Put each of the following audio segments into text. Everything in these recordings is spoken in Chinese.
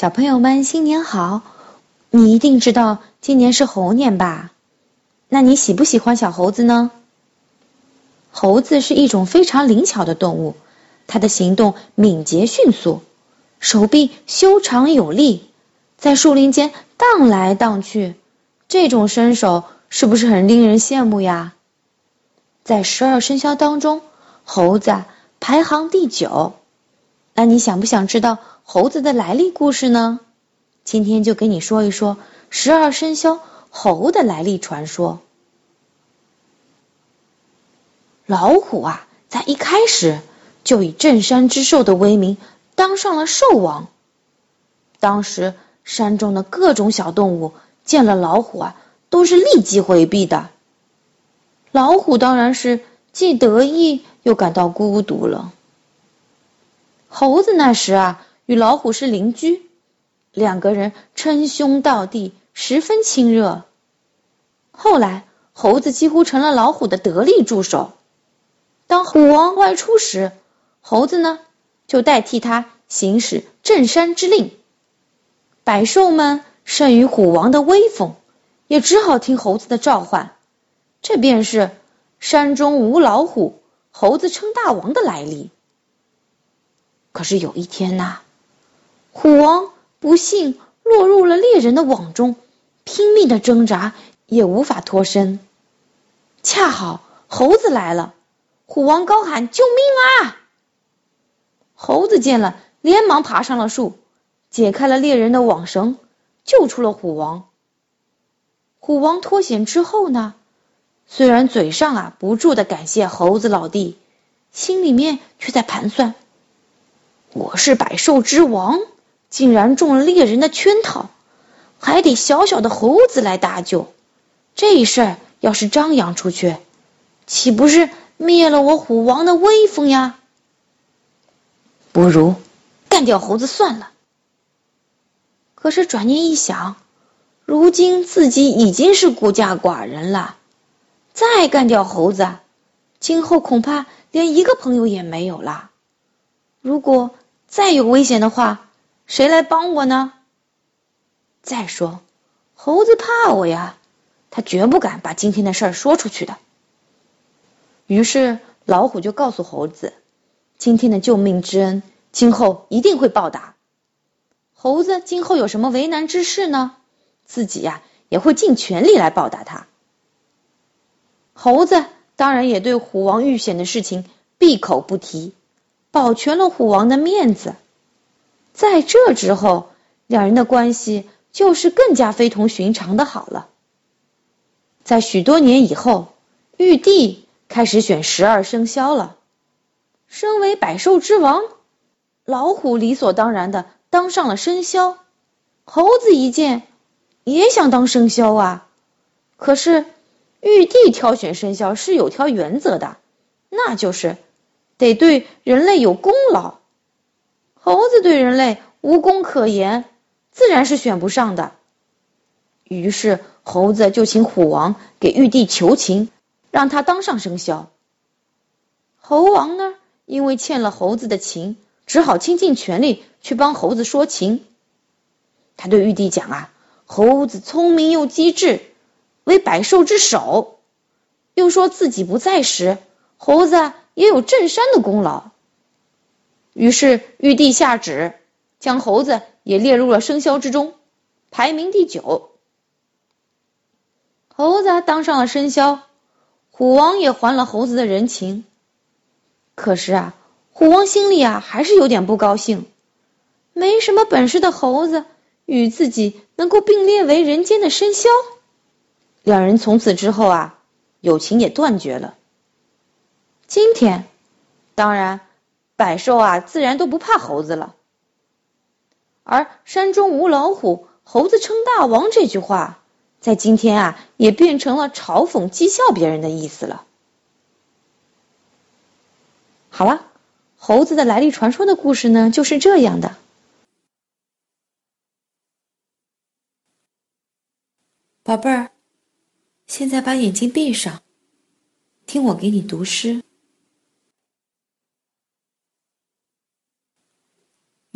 小朋友们，新年好！你一定知道今年是猴年吧？那你喜不喜欢小猴子呢？猴子是一种非常灵巧的动物，它的行动敏捷迅速，手臂修长有力，在树林间荡来荡去。这种身手是不是很令人羡慕呀？在十二生肖当中，猴子排行第九。那你想不想知道猴子的来历故事呢？今天就给你说一说十二生肖猴的来历传说。老虎啊，在一开始就以镇山之兽的威名当上了兽王。当时山中的各种小动物见了老虎啊，都是立即回避的。老虎当然是既得意又感到孤独了。猴子那时啊，与老虎是邻居，两个人称兄道弟，十分亲热。后来，猴子几乎成了老虎的得力助手。当虎王外出时，猴子呢就代替他行使镇山之令。百兽们慑于虎王的威风，也只好听猴子的召唤。这便是山中无老虎，猴子称大王的来历。可是有一天呐，虎王不幸落入了猎人的网中，拼命的挣扎也无法脱身。恰好猴子来了，虎王高喊：“救命啊！”猴子见了，连忙爬上了树，解开了猎人的网绳，救出了虎王。虎王脱险之后呢，虽然嘴上啊不住的感谢猴子老弟，心里面却在盘算。我是百兽之王，竟然中了猎人的圈套，还得小小的猴子来搭救。这事儿要是张扬出去，岂不是灭了我虎王的威风呀？不如干掉猴子算了。可是转念一想，如今自己已经是孤家寡人了，再干掉猴子，今后恐怕连一个朋友也没有了。如果再有危险的话，谁来帮我呢？再说，猴子怕我呀，他绝不敢把今天的事儿说出去的。于是老虎就告诉猴子，今天的救命之恩，今后一定会报答。猴子今后有什么为难之事呢？自己呀也会尽全力来报答他。猴子当然也对虎王遇险的事情闭口不提。保全了虎王的面子，在这之后，两人的关系就是更加非同寻常的好了。在许多年以后，玉帝开始选十二生肖了。身为百兽之王，老虎理所当然的当上了生肖。猴子一见，也想当生肖啊。可是，玉帝挑选生肖是有条原则的，那就是。得对人类有功劳，猴子对人类无功可言，自然是选不上的。于是猴子就请虎王给玉帝求情，让他当上生肖。猴王呢，因为欠了猴子的情，只好倾尽全力去帮猴子说情。他对玉帝讲啊，猴子聪明又机智，为百兽之首，又说自己不在时，猴子。也有镇山的功劳，于是玉帝下旨，将猴子也列入了生肖之中，排名第九。猴子当上了生肖，虎王也还了猴子的人情。可是啊，虎王心里啊还是有点不高兴，没什么本事的猴子与自己能够并列为人间的生肖，两人从此之后啊，友情也断绝了。今天，当然，百兽啊，自然都不怕猴子了。而“山中无老虎，猴子称大王”这句话，在今天啊，也变成了嘲讽、讥笑别人的意思了。好了，猴子的来历传说的故事呢，就是这样的。宝贝儿，现在把眼睛闭上，听我给你读诗。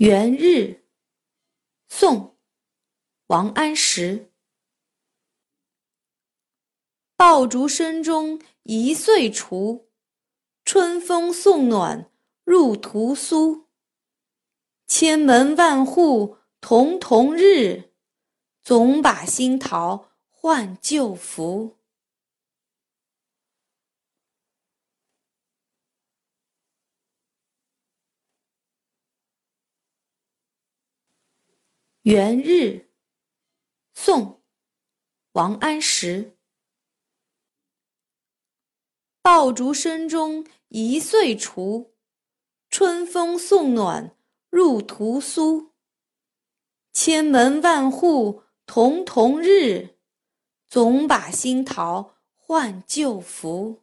元日，宋·王安石。爆竹声中一岁除，春风送暖入屠苏。千门万户曈曈日，总把新桃换旧符。元日，宋·王安石。爆竹声中一岁除，春风送暖入屠苏。千门万户曈曈日，总把新桃换旧符。